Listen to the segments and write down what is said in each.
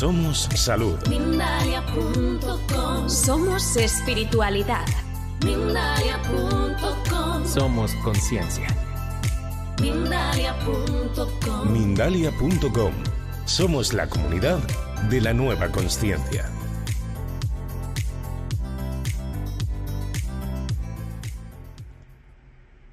Somos salud. Mindalia.com Somos espiritualidad. Mindalia.com Somos conciencia. Mindalia.com Mindalia.com. Somos la comunidad de la nueva conciencia.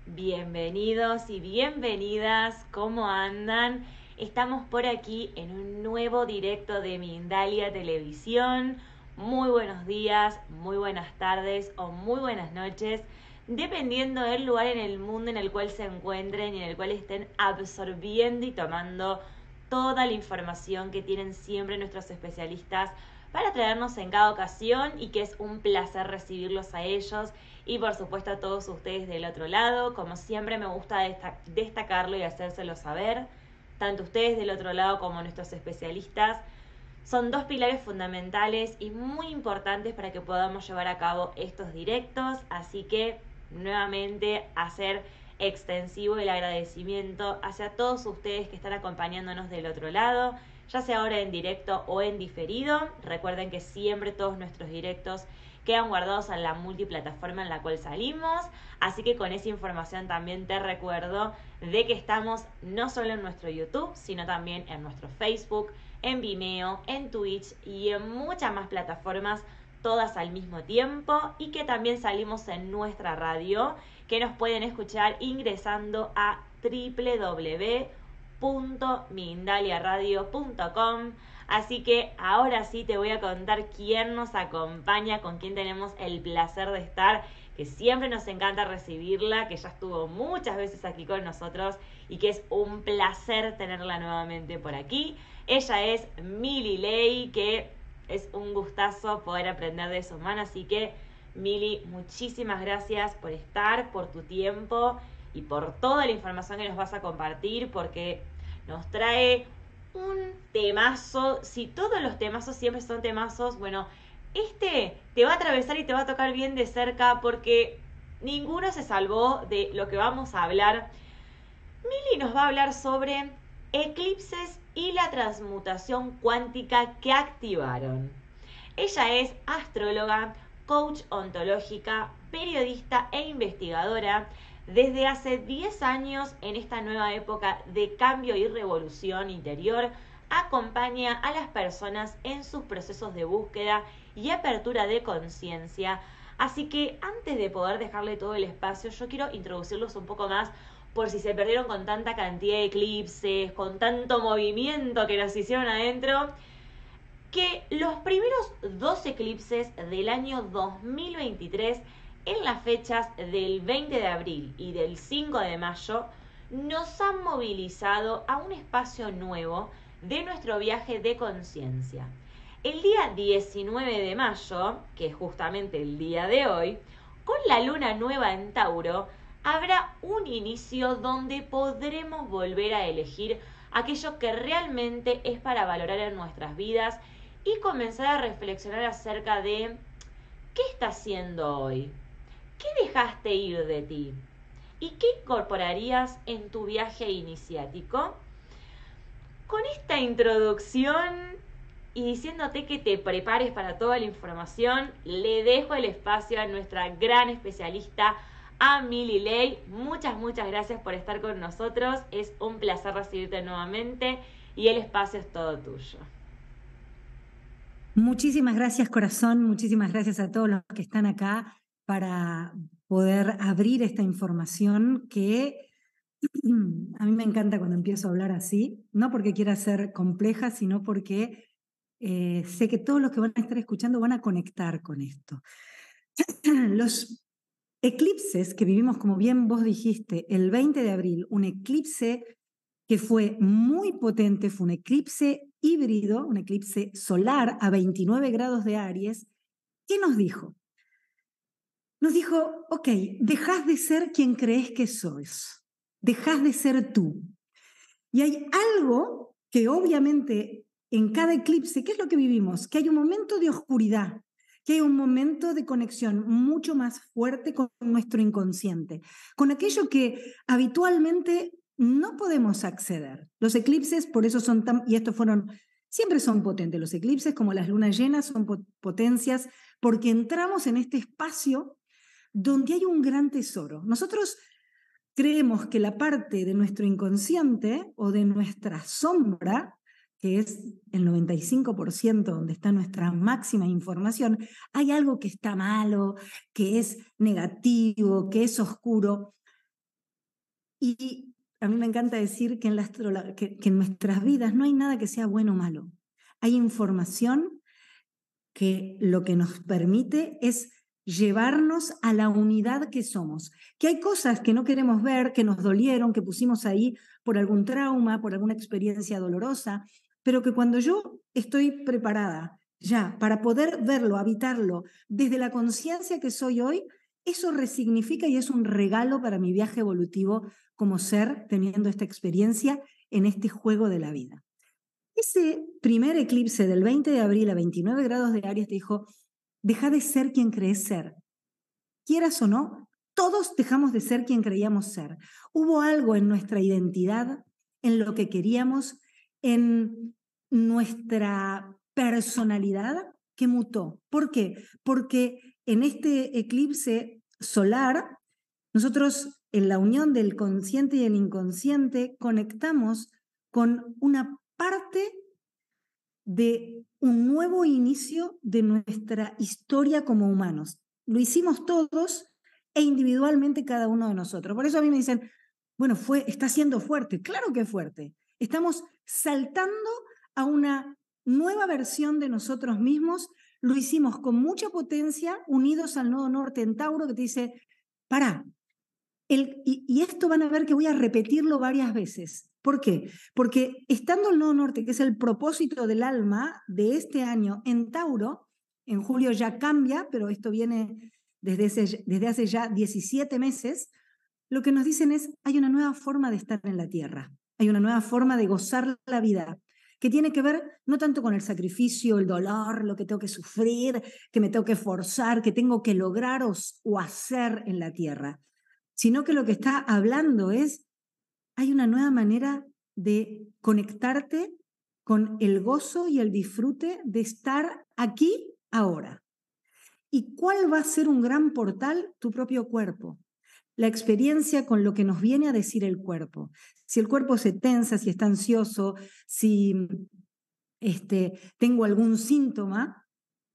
Bienvenidos y bienvenidas, ¿cómo andan? Estamos por aquí en un nuevo directo de Mindalia Televisión. Muy buenos días, muy buenas tardes o muy buenas noches, dependiendo del lugar en el mundo en el cual se encuentren y en el cual estén absorbiendo y tomando toda la información que tienen siempre nuestros especialistas para traernos en cada ocasión y que es un placer recibirlos a ellos y por supuesto a todos ustedes del otro lado. Como siempre me gusta destacarlo y hacérselo saber, tanto ustedes del otro lado como nuestros especialistas. Son dos pilares fundamentales y muy importantes para que podamos llevar a cabo estos directos, así que nuevamente hacer extensivo el agradecimiento hacia todos ustedes que están acompañándonos del otro lado, ya sea ahora en directo o en diferido. Recuerden que siempre todos nuestros directos quedan guardados en la multiplataforma en la cual salimos. Así que con esa información también te recuerdo de que estamos no solo en nuestro YouTube, sino también en nuestro Facebook, en Vimeo, en Twitch y en muchas más plataformas, todas al mismo tiempo. Y que también salimos en nuestra radio, que nos pueden escuchar ingresando a www.mindaliaradio.com. Así que ahora sí te voy a contar quién nos acompaña, con quién tenemos el placer de estar, que siempre nos encanta recibirla, que ya estuvo muchas veces aquí con nosotros y que es un placer tenerla nuevamente por aquí. Ella es Mili Ley, que es un gustazo poder aprender de su mano, así que Mili, muchísimas gracias por estar, por tu tiempo y por toda la información que nos vas a compartir, porque nos trae un temazo. Si todos los temazos siempre son temazos, bueno, este te va a atravesar y te va a tocar bien de cerca porque ninguno se salvó de lo que vamos a hablar. Mili nos va a hablar sobre eclipses y la transmutación cuántica que activaron. Ella es astróloga, coach ontológica, periodista e investigadora desde hace 10 años, en esta nueva época de cambio y revolución interior, acompaña a las personas en sus procesos de búsqueda y apertura de conciencia. Así que antes de poder dejarle todo el espacio, yo quiero introducirlos un poco más por si se perdieron con tanta cantidad de eclipses, con tanto movimiento que nos hicieron adentro, que los primeros dos eclipses del año 2023 en las fechas del 20 de abril y del 5 de mayo nos han movilizado a un espacio nuevo de nuestro viaje de conciencia. El día 19 de mayo, que es justamente el día de hoy, con la luna nueva en Tauro, habrá un inicio donde podremos volver a elegir aquello que realmente es para valorar en nuestras vidas y comenzar a reflexionar acerca de qué está haciendo hoy, ¿qué dejaste ir de ti? ¿Y qué incorporarías en tu viaje iniciático? Con esta introducción y diciéndote que te prepares para toda la información, le dejo el espacio a nuestra gran especialista, a Mili Ley. Muchas, muchas gracias por estar con nosotros. Es un placer recibirte nuevamente y el espacio es todo tuyo. Muchísimas gracias, corazón. Muchísimas gracias a todos los que están acá para poder abrir esta información que a mí me encanta cuando empiezo a hablar así, no porque quiera ser compleja, sino porque eh, sé que todos los que van a estar escuchando van a conectar con esto. Los eclipses que vivimos, como bien vos dijiste, el 20 de abril, un eclipse que fue muy potente, fue un eclipse híbrido, un eclipse solar a 29 grados de Aries, ¿qué nos dijo? Nos dijo, ok, dejas de ser quien crees que sois, dejas de ser tú. Y hay algo que obviamente en cada eclipse, ¿qué es lo que vivimos? Que hay un momento de oscuridad, que hay un momento de conexión mucho más fuerte con nuestro inconsciente, con aquello que habitualmente no podemos acceder. Los eclipses, por eso son tan, y estos fueron Siempre son potentes los eclipses, como las lunas llenas, son potencias, porque entramos en este espacio donde hay un gran tesoro. Nosotros creemos que la parte de nuestro inconsciente o de nuestra sombra, que es el 95% donde está nuestra máxima información, hay algo que está malo, que es negativo, que es oscuro. Y a mí me encanta decir que en, que, en nuestras vidas no hay nada que sea bueno o malo. Hay información que lo que nos permite es llevarnos a la unidad que somos. Que hay cosas que no queremos ver, que nos dolieron, que pusimos ahí por algún trauma, por alguna experiencia dolorosa, pero que cuando yo estoy preparada ya para poder verlo, habitarlo desde la conciencia que soy hoy, eso resignifica y es un regalo para mi viaje evolutivo como ser teniendo esta experiencia en este juego de la vida. Ese primer eclipse del 20 de abril a 29 grados de Aries dijo, deja de ser quien crees ser. Quieras o no, todos dejamos de ser quien creíamos ser. Hubo algo en nuestra identidad, en lo que queríamos, en nuestra personalidad que mutó. ¿Por qué? Porque en este eclipse solar, nosotros en la unión del consciente y el inconsciente conectamos con una parte de un nuevo inicio de nuestra historia como humanos. Lo hicimos todos e individualmente cada uno de nosotros. Por eso a mí me dicen, bueno, fue, está siendo fuerte. Claro que es fuerte. Estamos saltando a una nueva versión de nosotros mismos. Lo hicimos con mucha potencia, unidos al nodo norte en Tauro, que te dice, para, y, esto van a ver que voy a repetirlo varias veces. ¿Por qué? Porque estando el Nodo Norte, que es el propósito del alma de este año en Tauro, en julio ya cambia, pero esto viene desde, desde hace ya 17 meses, lo que nos dicen es, hay una nueva forma de estar en la Tierra, hay una nueva forma de gozar la vida, que tiene que ver no tanto con el sacrificio, el dolor, lo que tengo que sufrir, que me tengo que forzar, que tengo que lograr o hacer en la Tierra, sino que lo que está hablando es, hay una nueva manera de conectarte con el gozo y el disfrute de estar aquí ahora. ¿Y cuál va a ser un gran portal? Tu propio cuerpo. La experiencia con lo que nos viene a decir el cuerpo. Si el cuerpo se tensa, si está ansioso, si este, tengo algún síntoma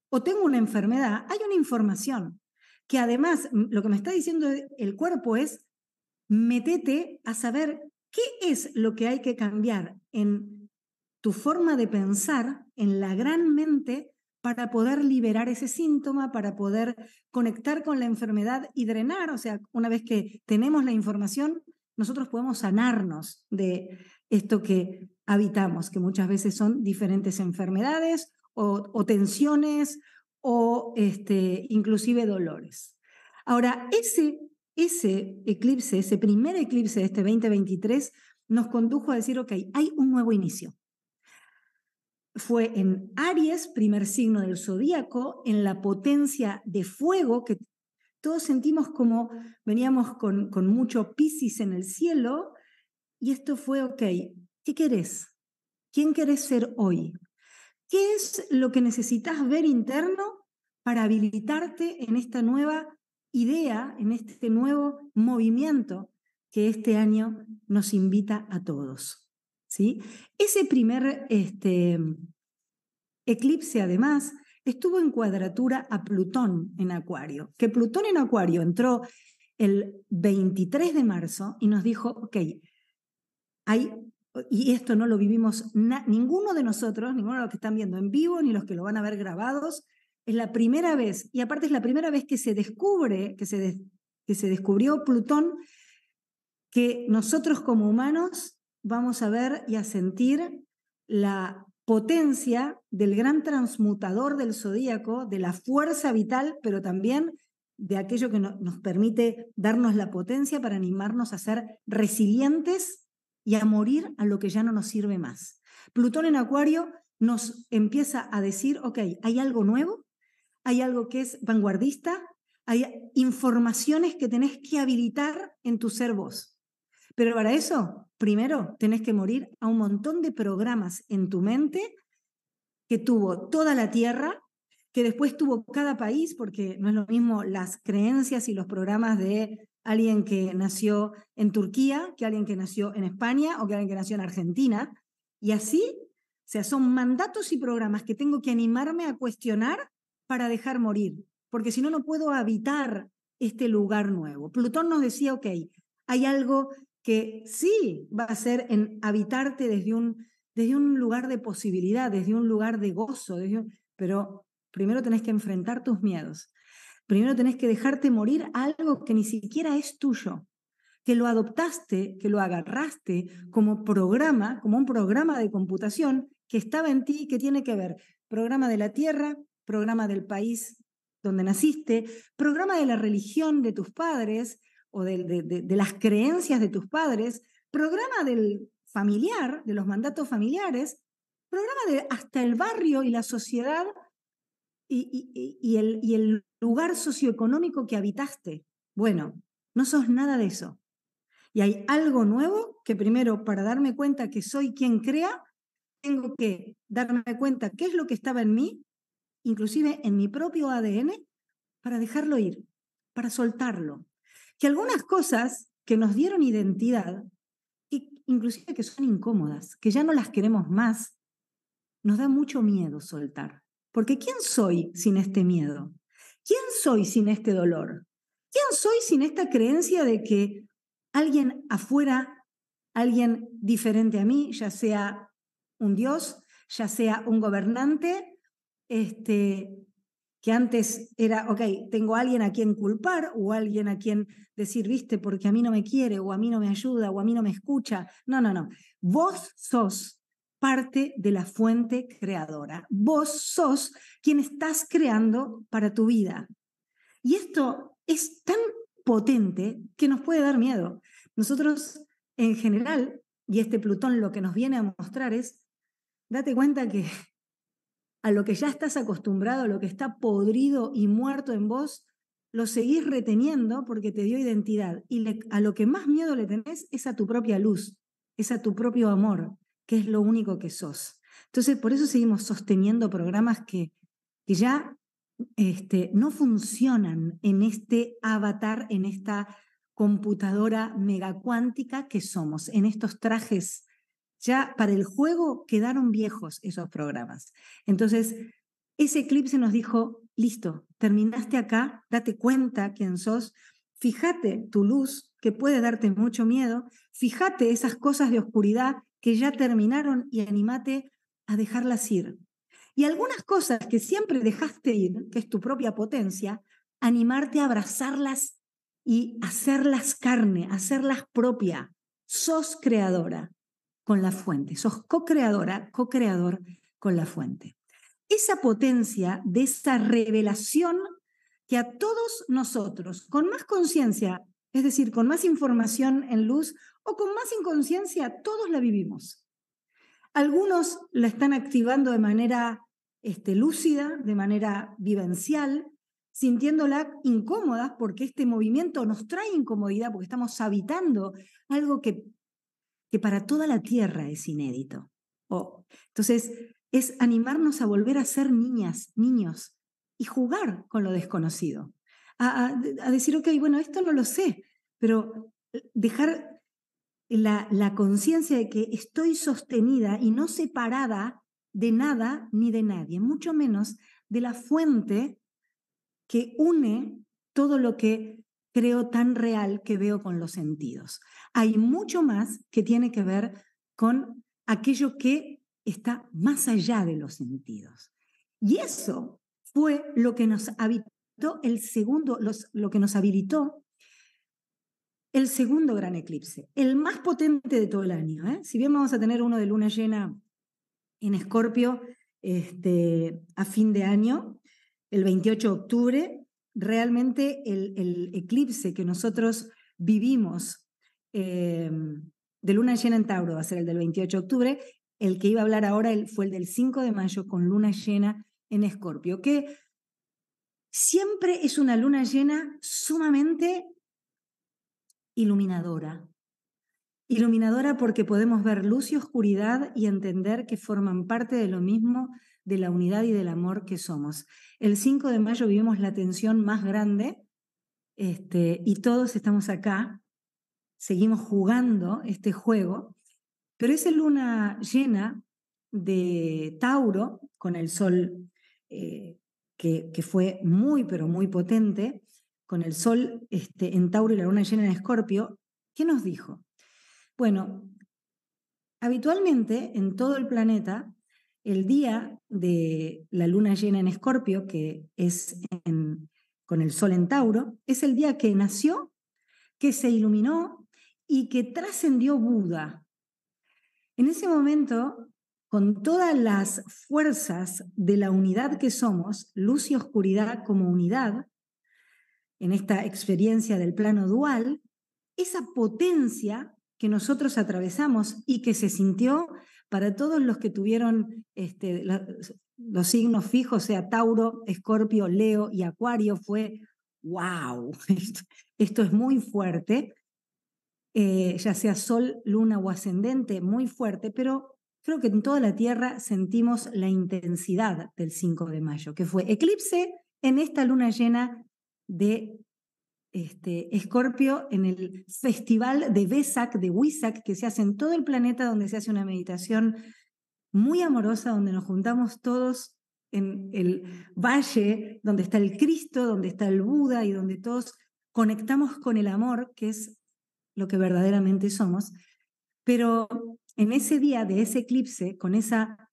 o tengo una enfermedad, hay una información que además lo que me está diciendo el cuerpo es, metete a saber qué es lo que hay que cambiar en tu forma de pensar, en la gran mente, para poder liberar ese síntoma, para poder conectar con la enfermedad y drenar. O sea, una vez que tenemos la información, nosotros podemos sanarnos de esto que habitamos, que muchas veces son diferentes enfermedades o, o tensiones o este, inclusive dolores. Ahora, ese, ese eclipse, ese primer eclipse de este 2023, nos condujo a decir, ok, hay un nuevo inicio. Fue en Aries, primer signo del zodíaco, en la potencia de fuego, que todos sentimos como veníamos con, con mucho Piscis en el cielo, y esto fue, ok, ¿qué querés? ¿Quién querés ser hoy? ¿Qué es lo que necesitas ver interno para habilitarte en esta nueva idea, en este nuevo movimiento que este año nos invita a todos? ¿sí? Ese primer este, eclipse, además, estuvo en cuadratura a Plutón en Acuario, que Plutón en Acuario entró el 23 de marzo y nos dijo, ok, hay y esto no lo vivimos ninguno de nosotros, ninguno de los que están viendo en vivo, ni los que lo van a ver grabados, es la primera vez, y aparte es la primera vez que se descubre, que se, que se descubrió Plutón, que nosotros como humanos vamos a ver y a sentir la potencia del gran transmutador del zodíaco, de la fuerza vital, pero también de aquello que nos permite darnos la potencia para animarnos a ser resilientes y a morir a lo que ya no nos sirve más. Plutón en Acuario nos empieza a decir, ok, hay algo nuevo, hay algo que es vanguardista, hay informaciones que tenés que habilitar en tu ser vos. Pero para eso, primero, tenés que morir a un montón de programas en tu mente que tuvo toda la Tierra, que después tuvo cada país, porque no es lo mismo las creencias y los programas de alguien que nació en Turquía, que alguien que nació en España o que alguien que nació en Argentina. Y así, o sea, son mandatos y programas que tengo que animarme a cuestionar para dejar morir, porque si no, no puedo habitar este lugar nuevo. Plutón nos decía, ok, hay algo que sí va a ser en habitarte desde un, desde un lugar de posibilidad, desde un lugar de gozo, pero primero tenés que enfrentar tus miedos. Primero tenés que dejarte morir algo que ni siquiera es tuyo, que lo adoptaste, que lo agarraste como programa, como un programa de computación que estaba en ti y que tiene que ver programa de la tierra, programa del país donde naciste, programa de la religión de tus padres o de, de, las creencias de tus padres, programa del familiar, de los mandatos familiares, programa de hasta el barrio y la sociedad y, el lugar socioeconómico que habitaste. Bueno, no sos nada de eso. Y hay algo nuevo que primero, para darme cuenta que soy quien crea, tengo que darme cuenta qué es lo que estaba en mí, inclusive en mi propio ADN, para dejarlo ir, para soltarlo. Que algunas cosas que nos dieron identidad, inclusive que son incómodas, que ya no las queremos más, nos da mucho miedo soltar. Porque ¿quién soy sin este miedo? ¿Quién soy sin este dolor? ¿Quién soy sin esta creencia de que alguien afuera, alguien diferente a mí, ya sea un Dios, ya sea un gobernante, este, que antes era, ok, tengo a alguien a quien culpar o alguien a quien decir, viste, porque a mí no me quiere o a mí no me ayuda o a mí no me escucha. No, no, no. Vos sos parte de la fuente creadora. Vos sos quien estás creando para tu vida. Y esto es tan potente que nos puede dar miedo. Nosotros, en general, y este Plutón lo que nos viene a mostrar es, date cuenta que a lo que ya estás acostumbrado, a lo que está podrido y muerto en vos, lo seguís reteniendo porque te dio identidad. Y a lo que más miedo le tenés es a tu propia luz, es a tu propio amor, que es lo único que sos. Entonces, por eso seguimos sosteniendo programas que, que ya este, no funcionan en este avatar, en esta computadora megacuántica que somos, en estos trajes. Ya para el juego quedaron viejos esos programas. Entonces, ese eclipse nos dijo, listo, terminaste acá, date cuenta quién sos, fíjate tu luz, que puede darte mucho miedo, fíjate esas cosas de oscuridad que ya terminaron y animate a dejarlas ir. Y algunas cosas que siempre dejaste ir, que es tu propia potencia, animarte a abrazarlas y hacerlas carne, hacerlas propia. Sos creadora con la fuente, sos co-creadora, co-creador con la fuente. Esa potencia de esa revelación que a todos nosotros, con más conciencia, es decir, con más información en luz, o con más inconsciencia, todos la vivimos. Algunos la están activando de manera este, lúcida, de manera vivencial, sintiéndola incómoda porque este movimiento nos trae incomodidad, porque estamos habitando algo que, que para toda la Tierra es inédito. Oh, entonces, es animarnos a volver a ser niñas, niños, y jugar con lo desconocido. A, decir, ok, bueno, esto no lo sé, pero dejar la, conciencia de que estoy sostenida y no separada de nada ni de nadie, mucho menos de la fuente que une todo lo que creo tan real que veo con los sentidos. Hay mucho más que tiene que ver con aquello que está más allá de los sentidos. Y eso fue lo que nos habitó el segundo, lo que nos habilitó el segundo gran eclipse, el más potente de todo el año. ¿eh? Si bien vamos a tener uno de luna llena en Escorpio este, a fin de año, el 28 de octubre, realmente el, eclipse que nosotros vivimos em, de luna llena en Tauro va a ser el del 28 de octubre, el que iba a hablar ahora fue el del 5 de mayo con luna llena en Escorpio, que siempre es una luna llena sumamente iluminadora. Iluminadora porque podemos ver luz y oscuridad y entender que forman parte de lo mismo de la unidad y del amor que somos. El 5 de mayo vivimos la tensión más grande este, y todos estamos acá, seguimos jugando este juego, pero esa luna llena de Tauro, con el sol eh, que, fue muy, pero muy potente, con el sol este, en Tauro y la luna llena en Escorpio, ¿qué nos dijo? Bueno, habitualmente en todo el planeta, el día de la luna llena en Escorpio, que es con el sol en Tauro, es el día que nació, que se iluminó y que trascendió Buda. En ese momento, con todas las fuerzas de la unidad que somos, luz y oscuridad como unidad, en esta experiencia del plano dual, esa potencia que nosotros atravesamos y que se sintió para todos los que tuvieron este, los signos fijos, sea Tauro, Escorpio, Leo y Acuario, fue wow, esto, es muy fuerte, eh, ya sea Sol, Luna o Ascendente, muy fuerte, pero creo que en toda la Tierra sentimos la intensidad del 5 de mayo, que fue eclipse en esta luna llena de este, Escorpio en el festival de Vesak, de Wisak, que se hace en todo el planeta, donde se hace una meditación muy amorosa, donde nos juntamos todos en el valle, donde está el Cristo, donde está el Buda y donde todos conectamos con el amor, que es lo que verdaderamente somos. Pero en ese día de ese eclipse, con, esa,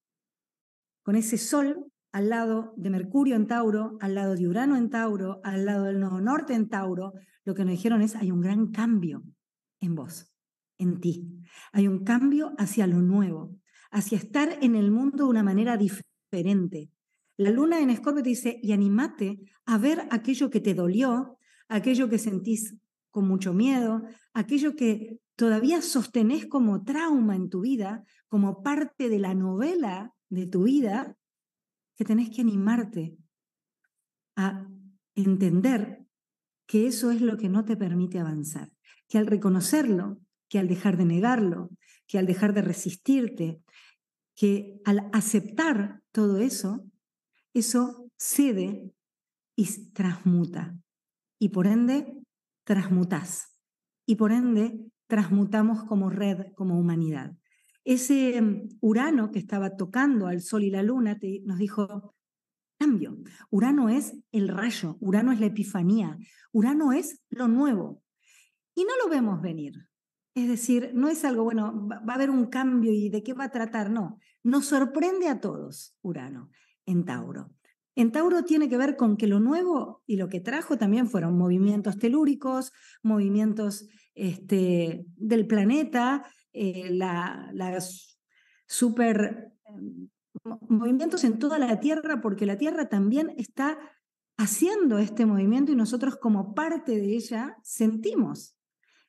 con ese sol al lado de Mercurio en Tauro, al lado de Urano en Tauro, al lado del Nodo Norte en Tauro, lo que nos dijeron es, hay un gran cambio en vos, en ti. Hay un cambio hacia lo nuevo, hacia estar en el mundo de una manera diferente. La luna en Escorpio te dice, y animate a ver aquello que te dolió, aquello que sentís con mucho miedo, aquello que todavía sostenés como trauma en tu vida, como parte de la novela de tu vida, que tenés que animarte a entender que eso es lo que no te permite avanzar, que al reconocerlo, que al dejar de negarlo, que al dejar de resistirte, que al aceptar todo eso, eso cede y transmuta. Y por ende, transmutás. Y por ende, transmutamos como red, como humanidad. Ese mm, Urano que estaba tocando al Sol y la Luna nos dijo, cambio. Urano es el rayo, Urano es la epifanía, Urano es lo nuevo. Y no lo vemos venir. Es decir, no es algo, bueno, va a haber un cambio y de qué va a tratar, no. Nos sorprende a todos Urano en Tauro. En Tauro tiene que ver con que lo nuevo y lo que trajo también fueron movimientos telúricos, movimientos este, del planeta, eh, la, las super em, movimientos en toda la Tierra, porque la Tierra también está haciendo este movimiento y nosotros como parte de ella sentimos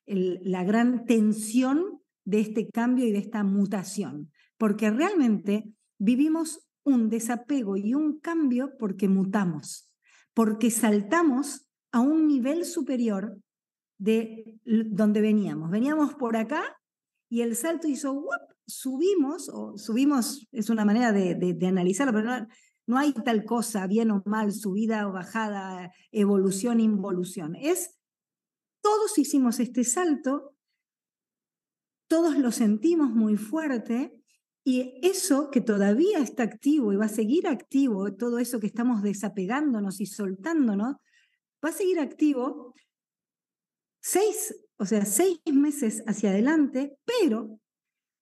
la gran tensión de este cambio y de esta mutación, porque realmente vivimos un desapego y un cambio porque mutamos, porque saltamos a un nivel superior de donde veníamos. Veníamos por acá y el salto hizo, subimos, o subimos es una manera de, de, analizarlo, pero no, hay tal cosa, bien o mal, subida o bajada, evolución, involución. Es, todos hicimos este salto, todos lo sentimos muy fuerte, y eso que todavía está activo y va a seguir activo, todo eso que estamos desapegándonos y soltándonos, va a seguir activo seis o sea, seis meses hacia adelante, pero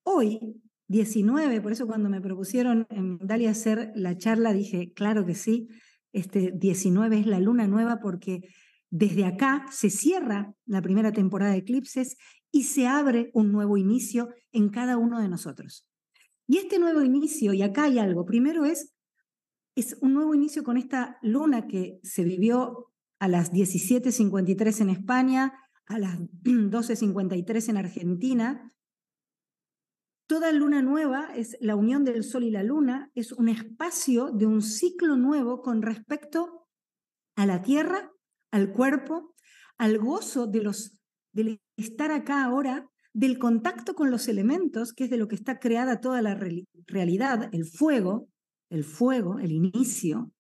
hoy, 19, por eso cuando me propusieron en Dalia hacer la charla, dije, claro que sí, este 19 es la luna nueva porque desde acá se cierra la primera temporada de eclipses y se abre un nuevo inicio en cada uno de nosotros. Y este nuevo inicio, y acá hay algo, primero es, es un nuevo inicio con esta luna que se vivió a las 17.53 en España, a las 12.53 en Argentina. Toda luna nueva es la unión del Sol y la Luna, es un espacio de un ciclo nuevo con respecto a la Tierra, al cuerpo, al gozo de los, del estar acá ahora, del contacto con los elementos, que es de lo que está creada toda la realidad, el fuego, el fuego, el inicio,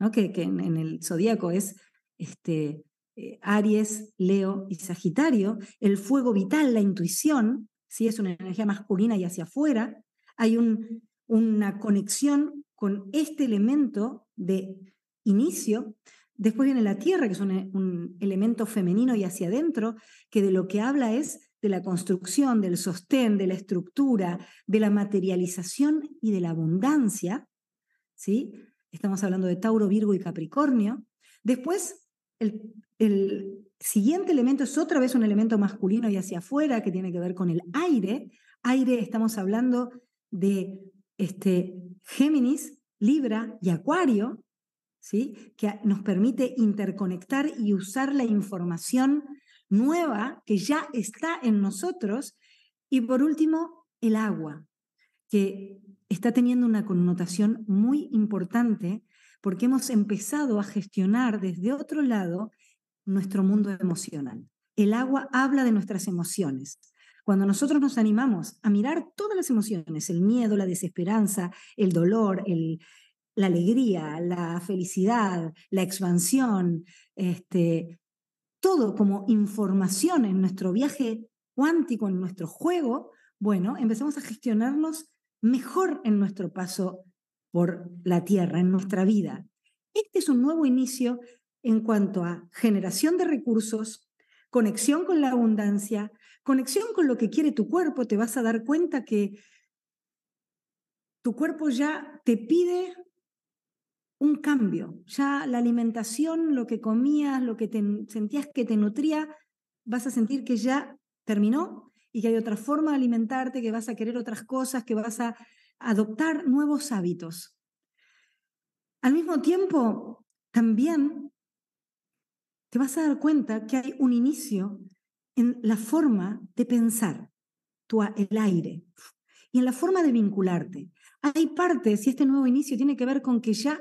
¿no? que, que en, el zodíaco es este, eh, Aries, Leo y Sagitario, el fuego vital, la intuición, ¿sí? es una energía masculina y hacia afuera, hay un, una conexión con este elemento de inicio. Después viene la tierra, que es un, elemento femenino y hacia adentro, que de lo que habla es de la construcción, del sostén, de la estructura, de la materialización y de la abundancia. ¿sí? Estamos hablando de Tauro, Virgo y Capricornio. Después, el, el siguiente elemento es otra vez un elemento masculino y hacia afuera, que tiene que ver con el aire. Aire, estamos hablando de este, Géminis, Libra y Acuario, ¿sí? que nos permite interconectar y usar la información nueva que ya está en nosotros. Y por último, el agua, que está teniendo una connotación muy importante porque hemos empezado a gestionar desde otro lado nuestro mundo emocional. El agua habla de nuestras emociones. Cuando nosotros nos animamos a mirar todas las emociones, el miedo, la desesperanza, el dolor, la alegría, la felicidad, la expansión, este, todo como información en nuestro viaje cuántico, en nuestro juego, bueno, empezamos a gestionarnos mejor en nuestro paso por la Tierra, en nuestra vida. Este es un nuevo inicio en cuanto a generación de recursos, conexión con la abundancia, conexión con lo que quiere tu cuerpo, te vas a dar cuenta que tu cuerpo ya te pide un cambio. Ya la alimentación, lo que comías, lo que te, sentías que te nutría, vas a sentir que ya terminó y que hay otra forma de alimentarte, que vas a querer otras cosas, que vas a adoptar nuevos hábitos. Al mismo tiempo, también te vas a dar cuenta que hay un inicio en la forma de pensar, tu, el aire, y en la forma de vincularte. Hay partes, y este nuevo inicio tiene que ver con que ya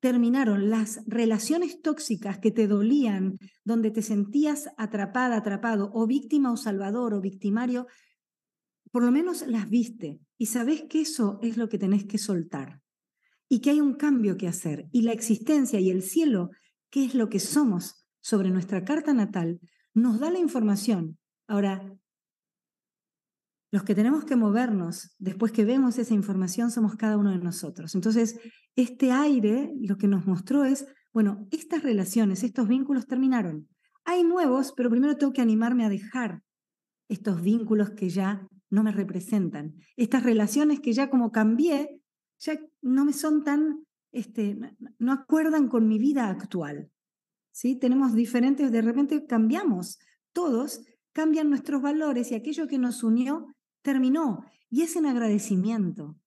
terminaron las relaciones tóxicas que te dolían, donde te sentías atrapada, atrapado, o víctima o salvador o victimario, por lo menos las viste y sabes que eso es lo que tenés que soltar y que hay un cambio que hacer y la existencia y el cielo, que es lo que somos sobre nuestra carta natal, nos da la información. Ahora, los que tenemos que movernos después que vemos esa información somos cada uno de nosotros. Entonces, este aire lo que nos mostró es, bueno, estas relaciones, estos vínculos terminaron. Hay nuevos, pero primero tengo que animarme a dejar estos vínculos que ya no me representan. Estas relaciones que ya como cambié, ya no me son tan, este, no acuerdan con mi vida actual. ¿Sí? Tenemos diferentes, de repente cambiamos, todos cambian nuestros valores y aquello que nos unió terminó. Y es en agradecimiento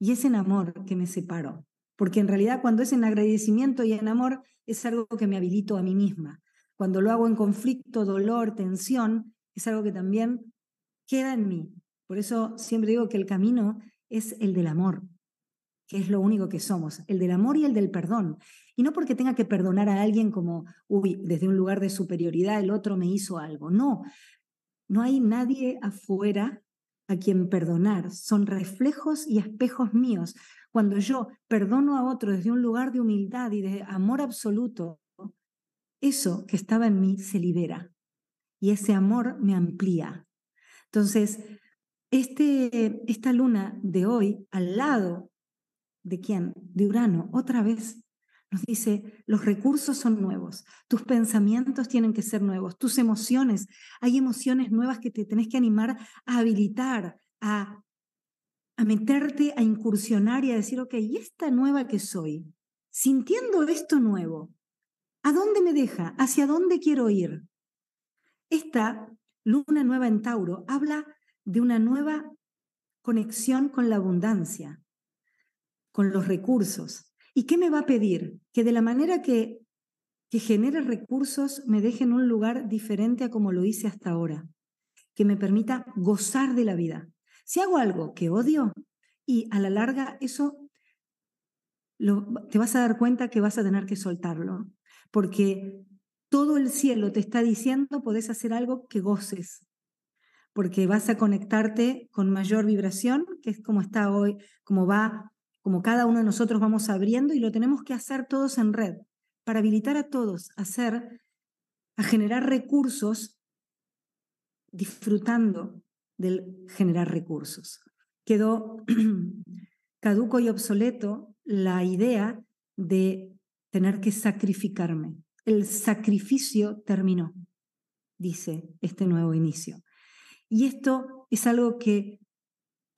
y es en amor que me separo. Porque en realidad cuando es en agradecimiento y en amor es algo que me habilito a mí misma. Cuando lo hago en conflicto, dolor, tensión, es algo que también queda en mí. Por eso siempre digo que el camino es el del amor que es lo único que somos, el del amor y el del perdón. Y no porque tenga que perdonar a alguien como, uy, desde un lugar de superioridad el otro me hizo algo. No, no hay nadie afuera a quien perdonar. Son reflejos y espejos míos. Cuando yo perdono a otro desde un lugar de humildad y de amor absoluto, eso que estaba en mí se libera y ese amor me amplía. Entonces, este, esta luna de hoy, al lado ¿De quién? De Urano. Otra vez nos dice, los recursos son nuevos, tus pensamientos tienen que ser nuevos, tus emociones, hay emociones nuevas que te tenés que animar a habilitar, a, a meterte, a incursionar y a decir, ok, ¿y esta nueva que soy? Sintiendo esto nuevo, ¿a dónde me deja? ¿Hacia dónde quiero ir? Esta luna nueva en Tauro habla de una nueva conexión con la abundancia, con los recursos. ¿Y qué me va a pedir? Que de la manera que, que genere recursos me deje en un lugar diferente a como lo hice hasta ahora, que me permita gozar de la vida. Si hago algo que odio y a la larga eso te vas a dar cuenta que vas a tener que soltarlo, porque todo el cielo te está diciendo podés hacer algo que goces, porque vas a conectarte con mayor vibración, que es como está hoy, como va como cada uno de nosotros vamos abriendo y lo tenemos que hacer todos en red, para habilitar a todos a hacer, a generar recursos disfrutando del generar recursos. Quedó caduco y obsoleto la idea de tener que sacrificarme. El sacrificio terminó, dice este nuevo inicio. Y esto es algo que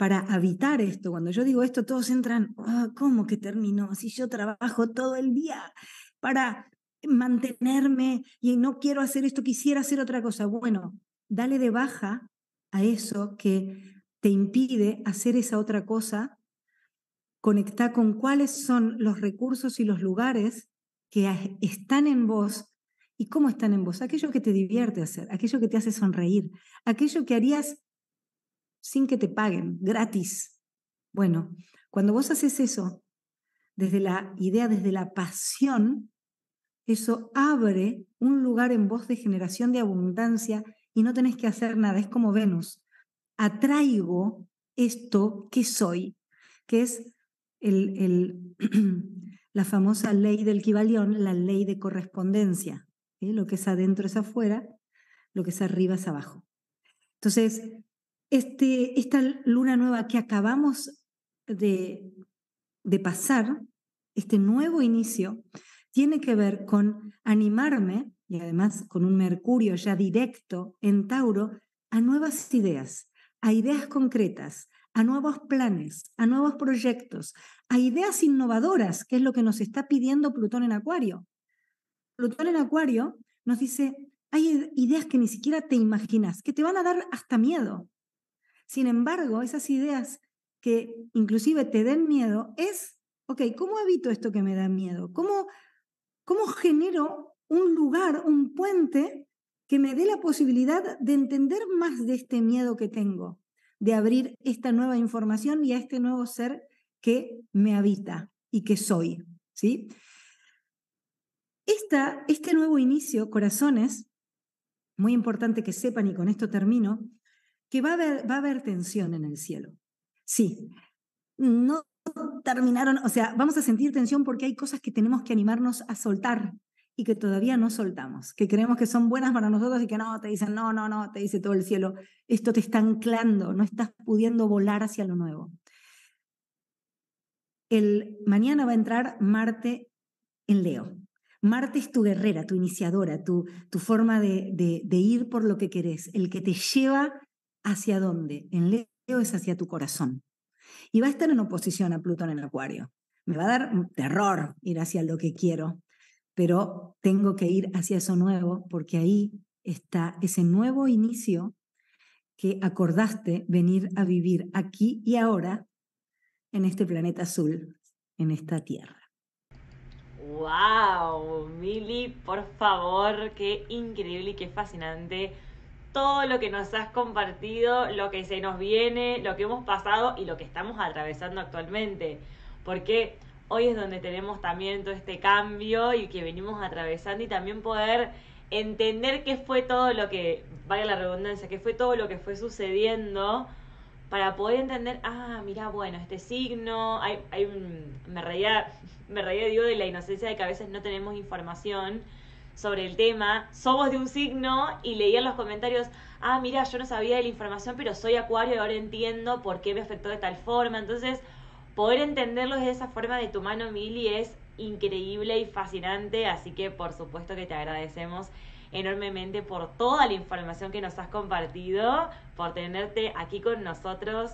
para habitar esto, cuando yo digo esto, todos entran, ah, ¿cómo que terminó? Si yo trabajo todo el día para mantenerme y no quiero hacer esto, quisiera hacer otra cosa. Bueno, dale de baja a eso que te impide hacer esa otra cosa, conecta con cuáles son los recursos y los lugares que están en vos y cómo están en vos. Aquello que te divierte hacer, aquello que te hace sonreír, aquello que harías sin que te paguen, gratis. Bueno, cuando vos haces eso, desde la idea, desde la pasión, eso abre un lugar en vos de generación de abundancia y no tenés que hacer nada, es como Venus. Atraigo esto que soy, que es el, el la famosa ley del Kibalión, la ley de correspondencia. Lo que es adentro es afuera, lo que es arriba es abajo. Entonces, este, esta luna nueva que acabamos de, de pasar, este nuevo inicio, tiene que ver con animarme, y además con un Mercurio ya directo en Tauro, a nuevas ideas, a ideas concretas, a nuevos planes, a nuevos proyectos, a ideas innovadoras, que es lo que nos está pidiendo Plutón en Acuario. Plutón en Acuario nos dice, hay ideas que ni siquiera te imaginas, que te van a dar hasta miedo. Sin embargo, esas ideas que inclusive te den miedo es, ok, ¿cómo evito esto que me da miedo? ¿Cómo, cómo genero un lugar, un puente que me dé la posibilidad de entender más de este miedo que tengo, de abrir esta nueva información y a este nuevo ser que me habita y que soy, ¿sí? Esta, este nuevo inicio, corazones, muy importante que sepan y con esto termino, que va a haber, va a haber tensión en el cielo. Sí, no terminaron, o sea, vamos a sentir tensión porque hay cosas que tenemos que animarnos a soltar y que todavía no soltamos, que creemos que son buenas para nosotros y que no, te dicen, no, no, no, te dice todo el cielo, esto te está anclando, no estás pudiendo volar hacia lo nuevo. El, mañana va a entrar Marte en Leo. Marte es tu guerrera, tu iniciadora, tu, tu forma de, de, de ir por lo que querés, el que te lleva ¿Hacia dónde? En Leo es hacia tu corazón. Y va a estar en oposición a Plutón en Acuario. Me va a dar terror ir hacia lo que quiero, pero tengo que ir hacia eso nuevo porque ahí está ese nuevo inicio que acordaste venir a vivir aquí y ahora en este planeta azul, en esta tierra. ¡Wow! Mili, por favor, qué increíble y qué fascinante todo lo que nos has compartido, lo que se nos viene, lo que hemos pasado y lo que estamos atravesando actualmente. Porque hoy es donde tenemos también todo este cambio y que venimos atravesando y también poder entender qué fue todo lo que, vaya la redundancia, qué fue todo lo que fue sucediendo para poder entender, ah, mira, bueno, este signo, hay, hay me reía, me reía digo de la inocencia de que a veces no tenemos información sobre el tema, somos de un signo y leía en los comentarios, ah, mira, yo no sabía de la información, pero soy acuario y ahora entiendo por qué me afectó de tal forma. Entonces, poder entenderlo de esa forma de tu mano, Mili, es increíble y fascinante, así que por supuesto que te agradecemos enormemente por toda la información que nos has compartido, por tenerte aquí con nosotros.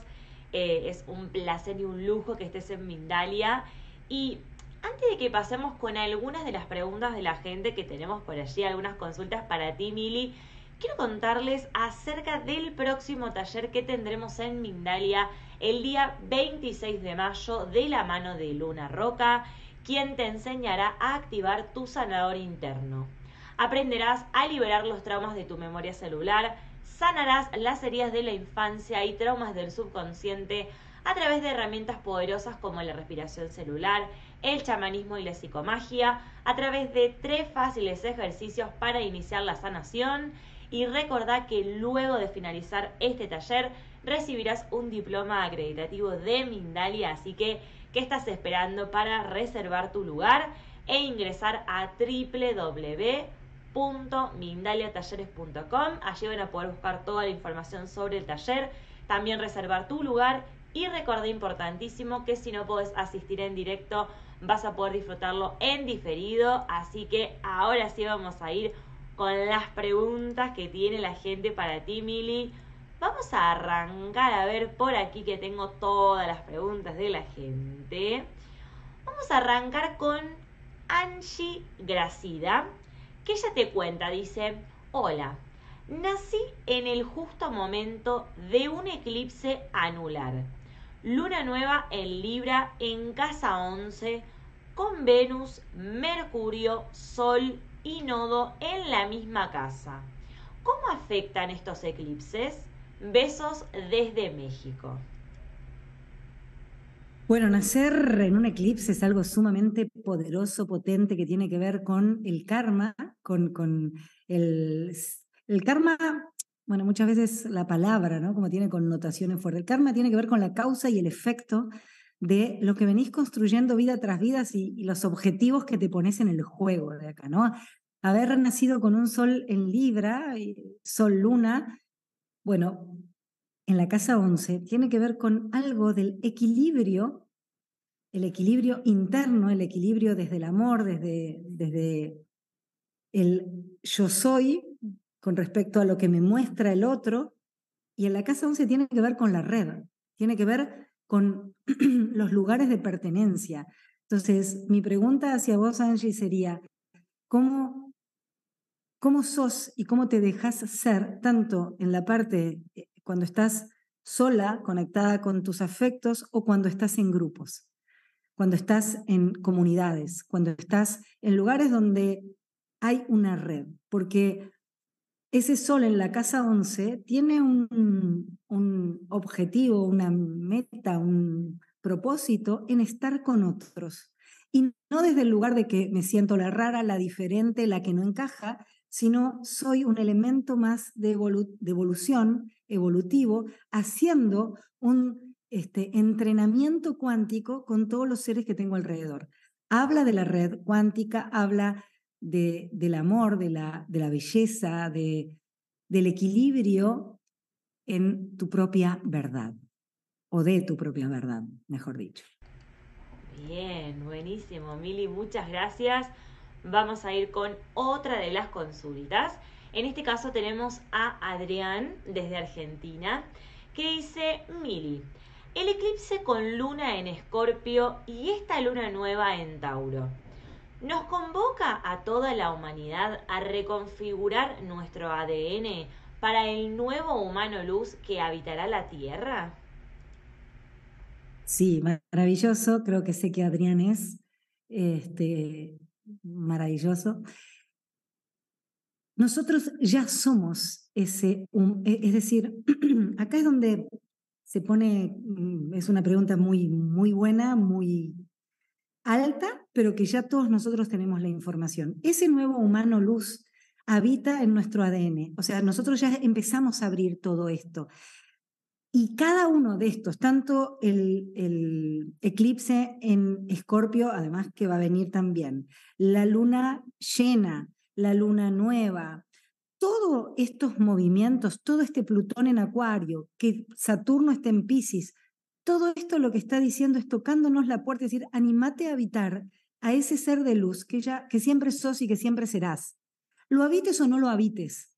Eh, es un placer y un lujo que estés en Mindalia. Y antes de que pasemos con algunas de las preguntas de la gente que tenemos por allí, algunas consultas para ti, Mili, quiero contarles acerca del próximo taller que tendremos en Mindalia el día 26 de mayo de la mano de Luna Roca, quien te enseñará a activar tu sanador interno. Aprenderás a liberar los traumas de tu memoria celular, sanarás las heridas de la infancia y traumas del subconsciente a través de herramientas poderosas como la respiración celular, el chamanismo y la psicomagia a través de tres fáciles ejercicios para iniciar la sanación y recordá que luego de finalizar este taller recibirás un diploma acreditativo de Mindalia, así que ¿qué estás esperando para reservar tu lugar e ingresar a www.mindaliatalleres.com? Allí van a poder buscar toda la información sobre el taller, también reservar tu lugar y recordá importantísimo que si no puedes asistir en directo vas a poder disfrutarlo en diferido, así que ahora sí vamos a ir con las preguntas que tiene la gente para ti, Mili. Vamos a arrancar a ver por aquí que tengo todas las preguntas de la gente. Vamos a arrancar con Angie Gracida, que ella te cuenta, dice, hola, nací en el justo momento de un eclipse anular. Luna nueva en Libra en casa 11 con Venus, Mercurio, Sol y nodo en la misma casa. ¿Cómo afectan estos eclipses? Besos desde México. Bueno, nacer en un eclipse es algo sumamente poderoso, potente, que tiene que ver con el karma, con, con el, el karma, bueno, muchas veces la palabra, ¿no? Como tiene connotaciones fuertes. El karma tiene que ver con la causa y el efecto de lo que venís construyendo vida tras vida y, los objetivos que te pones en el juego de acá, ¿no? Haber nacido con un sol en Libra, sol luna, bueno, en la casa 11 tiene que ver con algo del equilibrio, el equilibrio interno, el equilibrio desde el amor, desde, desde el yo soy con respecto a lo que me muestra el otro, y en la casa 11 tiene que ver con la red, tiene que ver con los lugares de pertenencia. Entonces, mi pregunta hacia vos, Angie, sería, ¿cómo, cómo sos y cómo te dejas ser tanto en la parte eh, cuando estás sola, conectada con tus afectos, o cuando estás en grupos, cuando estás en comunidades, cuando estás en lugares donde hay una red? Porque ese sol en la casa 11 tiene un, objetivo, una meta, un propósito en estar con otros. Y no desde el lugar de que me siento la rara, la diferente, la que no encaja, sino soy un elemento más de, evolución, evolutivo, haciendo un este, entrenamiento cuántico con todos los seres que tengo alrededor. Habla de la red cuántica, habla del amor, de la, de la belleza, de, del equilibrio en tu propia verdad, o de tu propia verdad, mejor dicho. Bien, buenísimo, Mili, muchas gracias. Vamos a ir con otra de las consultas. En este caso tenemos a Adrián desde Argentina, que dice, Mili, el eclipse con luna en Escorpio y esta luna nueva en Tauro nos convoca a toda la humanidad a reconfigurar nuestro ADN para el nuevo humano luz que habitará la Tierra? Sí, maravilloso. Creo que sé que Adrián es este, maravilloso. Nosotros ya somos ese, e, es decir, acá es donde se pone, mm, es una pregunta muy, muy buena, muy alta, pero que ya todos nosotros tenemos la información. Ese nuevo humano luz habita en nuestro ADN. O sea, nosotros ya empezamos a abrir todo esto. Y cada uno de estos, tanto el, eclipse en Escorpio, además que va a venir también, la luna llena, la luna nueva, todos estos movimientos, todo este Plutón en Acuario, que Saturno está en Pisces, todo esto lo que está diciendo es tocándonos la puerta, es decir, animate a habitar a ese ser de luz que, ya, que siempre sos y que siempre serás. Lo habites o no lo habites.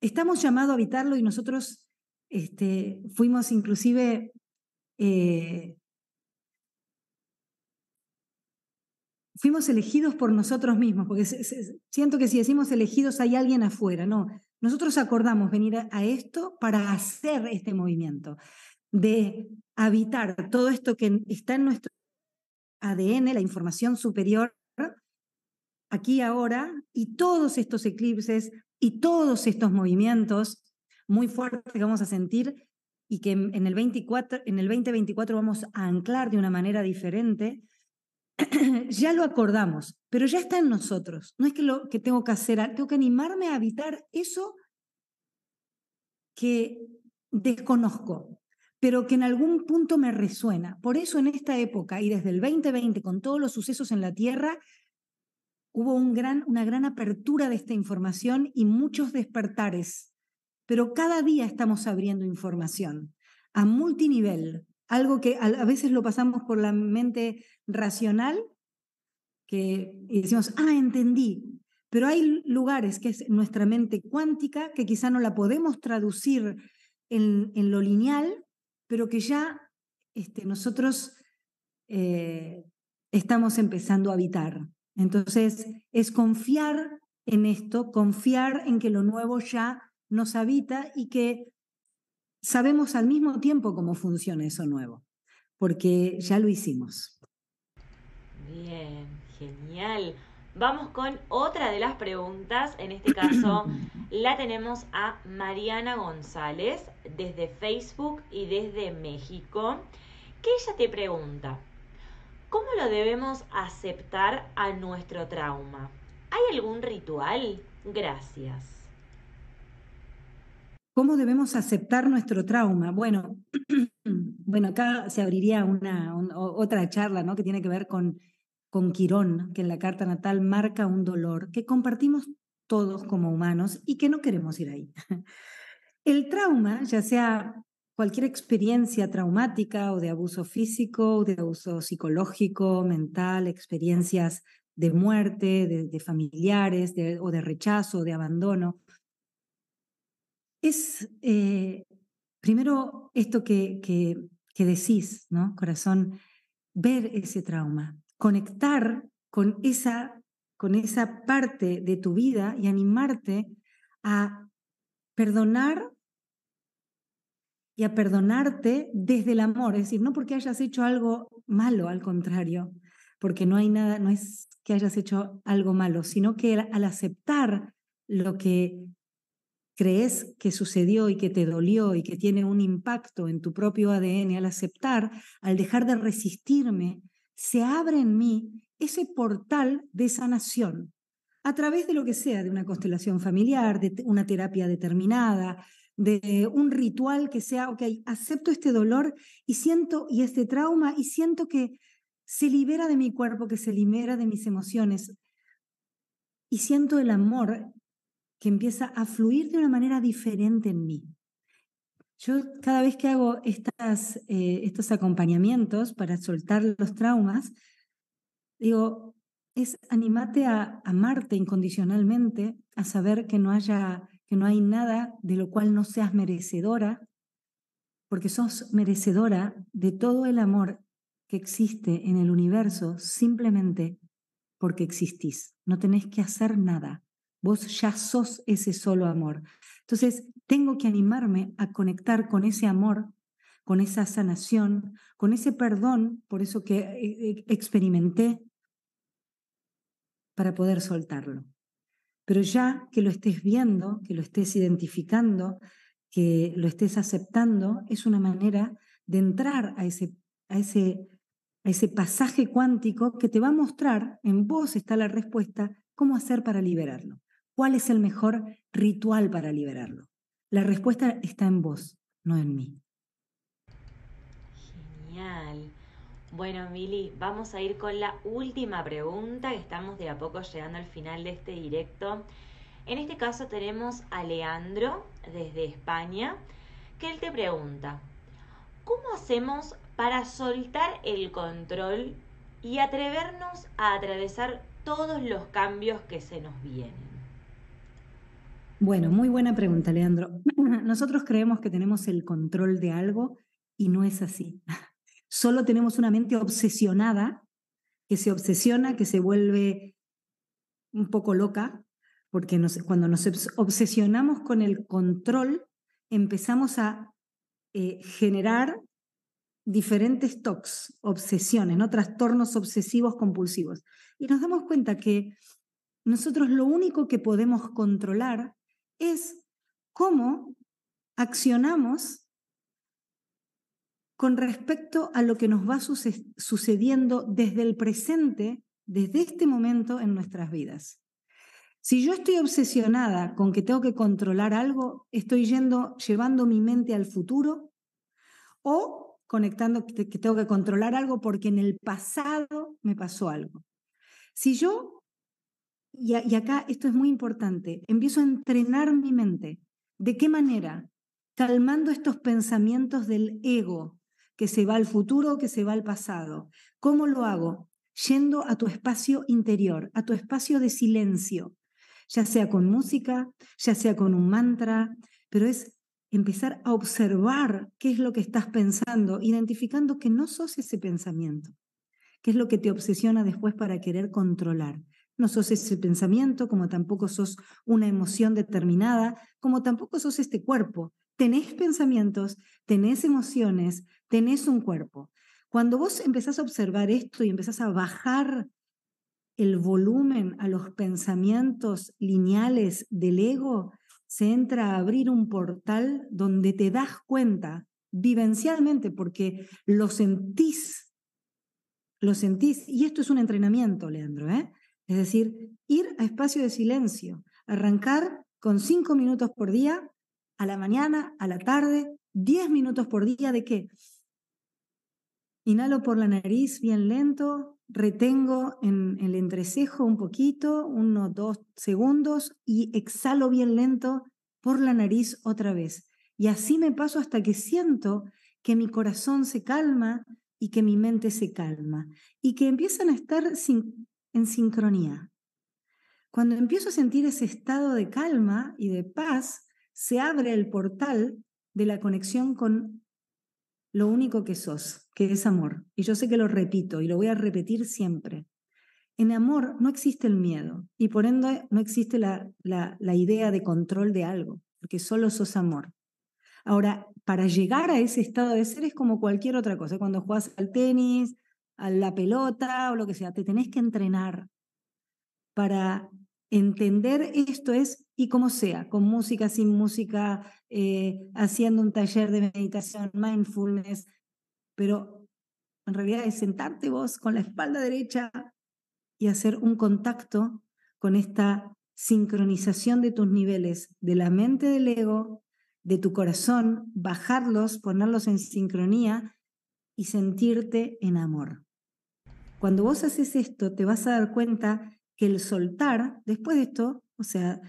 Estamos llamados a habitarlo y nosotros este, fuimos inclusive eh, fuimos elegidos por nosotros mismos, porque siento que si decimos elegidos hay alguien afuera, no. Nosotros acordamos venir a esto para hacer este movimiento de habitar todo esto que está en nuestro ADN, la información superior, aquí ahora, y todos estos eclipses y todos estos movimientos muy fuertes que vamos a sentir y que en el, 24, en el 2024 vamos a anclar de una manera diferente, ya lo acordamos, pero ya está en nosotros. No es que lo que tengo que hacer, tengo que animarme a habitar eso que desconozco, pero que en algún punto me resuena. Por eso en esta época y desde el 2020, con todos los sucesos en la Tierra, hubo un gran, una gran apertura de esta información y muchos despertares. Pero cada día estamos abriendo información a multinivel, algo que a veces lo pasamos por la mente racional, que decimos, ah, entendí. Pero hay lugares que es nuestra mente cuántica, que quizá no la podemos traducir en, en lo lineal, pero que ya este, nosotros eh, estamos empezando a habitar. Entonces, es confiar en esto, confiar en que lo nuevo ya nos habita y que sabemos al mismo tiempo cómo funciona eso nuevo, porque ya lo hicimos. Bien, genial. Vamos con otra de las preguntas. En este caso la tenemos a Mariana González desde Facebook y desde México, que ella te pregunta, ¿cómo lo debemos aceptar a nuestro trauma? ¿Hay algún ritual? Gracias. ¿Cómo debemos aceptar nuestro trauma? Bueno, bueno acá se abriría una, otra charla ¿no? que tiene que ver con, con Quirón, que en la carta natal marca un dolor que compartimos todos como humanos y que no queremos ir ahí. El trauma, ya sea cualquier experiencia traumática o de abuso físico, de abuso psicológico, mental, experiencias de muerte, de, familiares, o de rechazo, de abandono, es eh, primero esto que, que, que, decís, ¿no? Corazón, ver ese trauma, conectar con esa, con esa parte de tu vida y animarte a perdonar y a perdonarte desde el amor, es decir, no porque hayas hecho algo malo, al contrario, porque no hay nada, no es que hayas hecho algo malo, sino que al aceptar lo que crees que sucedió y que te dolió y que tiene un impacto en tu propio ADN, al aceptar, al dejar de resistirme, se abre en mí ese portal de sanación a través de lo que sea, de una constelación familiar, de una terapia determinada, de un ritual que sea, ok, acepto este dolor y siento, y este trauma, y siento que se libera de mi cuerpo, que se libera de mis emociones, y siento el amor que empieza a fluir de una manera diferente en mí. Yo cada vez que hago estas, eh, estos acompañamientos para soltar los traumas, digo, es animate a amarte incondicionalmente, a saber que no haya, que no hay nada de lo cual no seas merecedora, porque sos merecedora de todo el amor que existe en el universo simplemente porque existís. No tenés que hacer nada. Vos ya sos ese solo amor. Entonces, tengo que animarme a conectar con ese amor, con esa sanación, con ese perdón, por eso que eh, eh, experimenté, para poder soltarlo. Pero ya que lo estés viendo, que lo estés identificando, que lo estés aceptando, es una manera de entrar a ese, a ese, a ese pasaje cuántico que te va a mostrar, en vos está la respuesta, cómo hacer para liberarlo. ¿Cuál es el mejor ritual para liberarlo? La respuesta está en vos, no en mí. Genial. Bueno, Mili, vamos a ir con la última pregunta, estamos de a poco llegando al final de este directo. En este caso tenemos a Leandro desde España, que él te pregunta, ¿cómo hacemos para soltar el control y atrevernos a atravesar todos los cambios que se nos vienen? Bueno, muy buena pregunta, Leandro. Nosotros creemos que tenemos el control de algo y no es así. Solo tenemos una mente obsesionada, que se obsesiona, que se vuelve un poco loca, porque cuando nos obsesionamos con el control, empezamos a eh, generar diferentes TOCs, obsesiones, ¿no? trastornos obsesivos compulsivos. Y nos damos cuenta que nosotros lo único que podemos controlar es cómo accionamos con respecto a lo que nos va sucediendo desde el presente, desde este momento en nuestras vidas. Si yo estoy obsesionada con que tengo que controlar algo, estoy yendo, llevando mi mente al futuro o conectando que tengo que controlar algo porque en el pasado me pasó algo. Si yo, y, acá esto es muy importante, empiezo a entrenar mi mente, ¿de qué manera? Calmando estos pensamientos del ego, que se va al futuro, que se va al pasado. ¿Cómo lo hago? Yendo a tu espacio interior, a tu espacio de silencio, ya sea con música, ya sea con un mantra, pero es empezar a observar qué es lo que estás pensando, identificando que no sos ese pensamiento, qué es lo que te obsesiona después para querer controlar. No sos ese pensamiento, como tampoco sos una emoción determinada, como tampoco sos este cuerpo. Tenés pensamientos, tenés emociones, tenés un cuerpo. Cuando vos empezás a observar esto y empezás a bajar el volumen a los pensamientos lineales del ego, se entra a abrir un portal donde te das cuenta vivencialmente, porque lo sentís, lo sentís, y esto es un entrenamiento, Leandro, ¿eh? Es decir, ir a espacio de silencio, arrancar con cinco minutos por día, a la mañana, a la tarde, diez minutos por día de qué? Inhalo por la nariz bien lento, retengo en, el entrecejo un poquito, unos dos segundos, y exhalo bien lento por la nariz otra vez. Y así me paso hasta que siento que mi corazón se calma y que mi mente se calma y que empiezan a estar en sincronía. Cuando empiezo a sentir ese estado de calma y de paz, se abre el portal de la conexión con lo único que sos, que es amor. Y yo sé que lo repito y lo voy a repetir siempre. En amor no existe el miedo y por ende no existe la, la, idea de control de algo, porque solo sos amor. Ahora, para llegar a ese estado de ser es como cualquier otra cosa. Cuando juegas al tenis, a la pelota o lo que sea, te tenés que entrenar para entender esto es y como sea, con música, sin música, eh, haciendo un taller de meditación, mindfulness, pero en realidad es sentarte vos con la espalda derecha y hacer un contacto con esta sincronización de tus niveles de la mente del ego, de tu corazón, bajarlos, ponerlos en sincronía y sentirte en amor. Cuando vos haces esto, te vas a dar cuenta que el soltar, después de esto, o sea,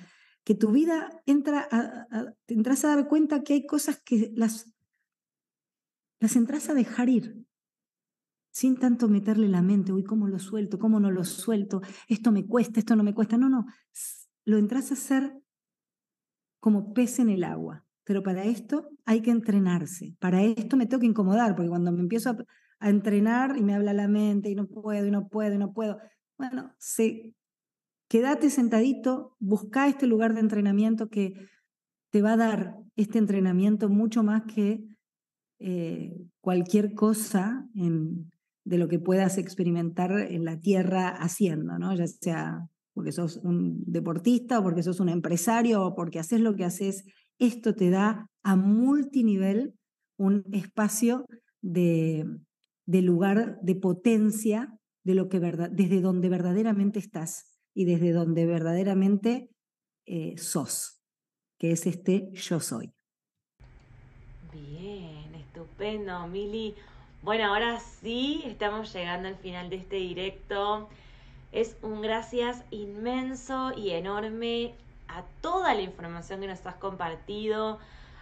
que tu vida entra a, te entras a dar cuenta que hay cosas que las, las entras a dejar ir, sin tanto meterle la mente, uy, ¿cómo lo suelto? ¿Cómo no lo suelto? Esto me cuesta, esto no me cuesta. No, no, lo entras a hacer como pez en el agua. Pero para esto hay que entrenarse. Para esto me tengo que incomodar, porque cuando me empiezo a, a entrenar y me habla la mente y no puedo, y no puedo, y no puedo, bueno, se, quédate sentadito, busca este lugar de entrenamiento que te va a dar este entrenamiento mucho más que eh, cualquier cosa de lo que puedas experimentar en la tierra haciendo, ¿no? ya sea porque sos un deportista o porque sos un empresario o porque haces lo que haces, esto te da a multinivel un espacio de, de lugar de potencia de lo que desde donde verdaderamente estás y desde donde verdaderamente eh, sos, que es este yo soy. Bien, estupendo, Mili. Bueno, ahora sí, estamos llegando al final de este directo. Es un gracias inmenso y enorme a toda la información que nos has compartido,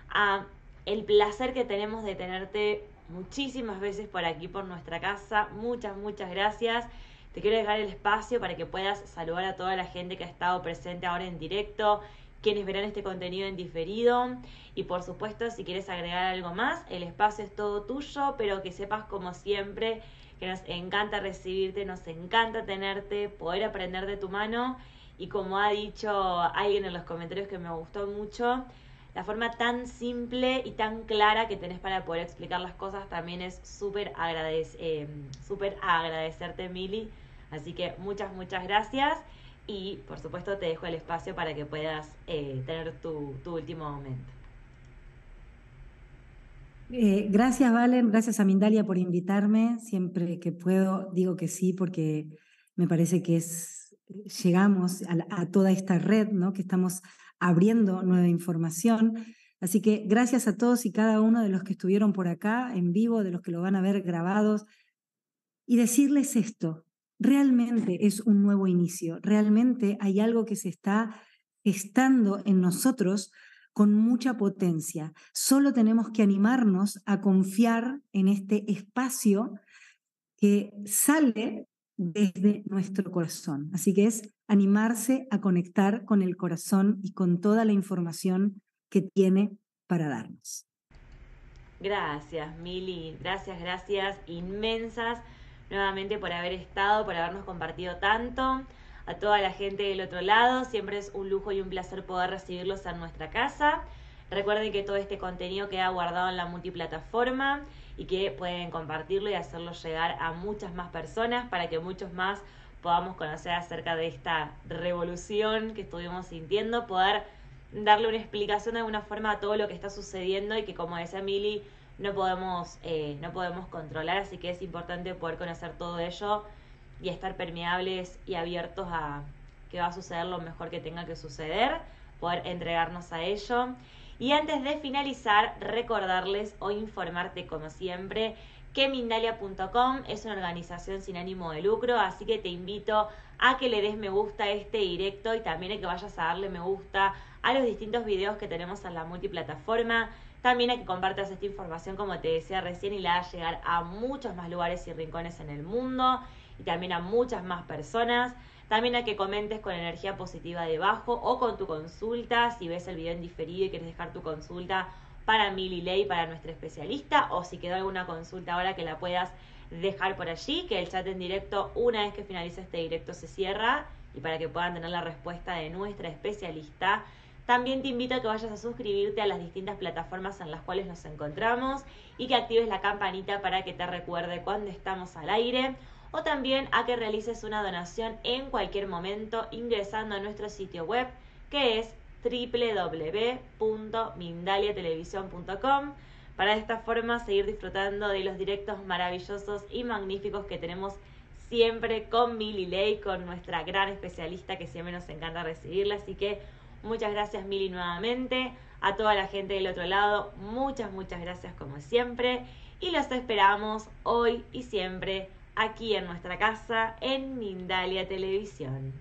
a el placer que tenemos de tenerte muchísimas veces por aquí, por nuestra casa. Muchas, muchas gracias. Te quiero dejar el espacio para que puedas saludar a toda la gente que ha estado presente ahora en directo, quienes verán este contenido en diferido. Y por supuesto, si quieres agregar algo más, el espacio es todo tuyo, pero que sepas como siempre que nos encanta recibirte, nos encanta tenerte, poder aprender de tu mano. Y como ha dicho alguien en los comentarios que me gustó mucho, la forma tan simple y tan clara que tenés para poder explicar las cosas también es súper eh, agradecerte, Mili. Así que muchas, muchas gracias y por supuesto te dejo el espacio para que puedas eh, tener tu, tu último momento. Eh, gracias, Valen, gracias a Mindalia por invitarme. Siempre que puedo digo que sí, porque me parece que es, llegamos a, toda esta red, ¿no? Que estamos abriendo nueva información. Así que gracias a todos y cada uno de los que estuvieron por acá en vivo, de los que lo van a ver grabados, y decirles esto, realmente es un nuevo inicio, realmente hay algo que se está gestando en nosotros con mucha potencia. Solo tenemos que animarnos a confiar en este espacio que sale desde nuestro corazón. Así que es animarse a conectar con el corazón y con toda la información que tiene para darnos. Gracias, Mili. Gracias, gracias inmensas nuevamente por haber estado, por habernos compartido tanto a toda la gente del otro lado. Siempre es un lujo y un placer poder recibirlos en nuestra casa. Recuerden que todo este contenido queda guardado en la multiplataforma y que pueden compartirlo y hacerlo llegar a muchas más personas para que muchos más podamos conocer acerca de esta revolución que estuvimos sintiendo, poder darle una explicación de alguna forma a todo lo que está sucediendo y que como decía Mili, no podemos, eh, no podemos controlar, así que es importante poder conocer todo ello y estar permeables y abiertos a que va a suceder lo mejor que tenga que suceder, poder entregarnos a ello. Y antes de finalizar, recordarles o informarte como siempre que es una organización sin ánimo de lucro, así que te invito a que le des me gusta a este directo y también a que vayas a darle me gusta a los distintos videos que tenemos en la multiplataforma. También a que compartas esta información, como te decía recién, y la hagas llegar a muchos más lugares y rincones en el mundo y también a muchas más personas. También a que comentes con energía positiva debajo o con tu consulta, si ves el video en diferido y quieres dejar tu consulta para Mili Ley, para nuestra especialista, o si quedó alguna consulta ahora que la puedas dejar por allí, que el chat en directo, una vez que finalice este directo, se cierra y para que puedan tener la respuesta de nuestra especialista. También te invito a que vayas a suscribirte a las distintas plataformas en las cuales nos encontramos y que actives la campanita para que te recuerde cuando estamos al aire o también a que realices una donación en cualquier momento ingresando a nuestro sitio web que es www.mindaliatelevisión.com para de esta forma seguir disfrutando de los directos maravillosos y magníficos que tenemos siempre con Mili Ley, con nuestra gran especialista que siempre nos encanta recibirla. Así que muchas gracias Mili nuevamente, a toda la gente del otro lado, muchas, muchas gracias como siempre y los esperamos hoy y siempre aquí en nuestra casa en Mindalia Televisión.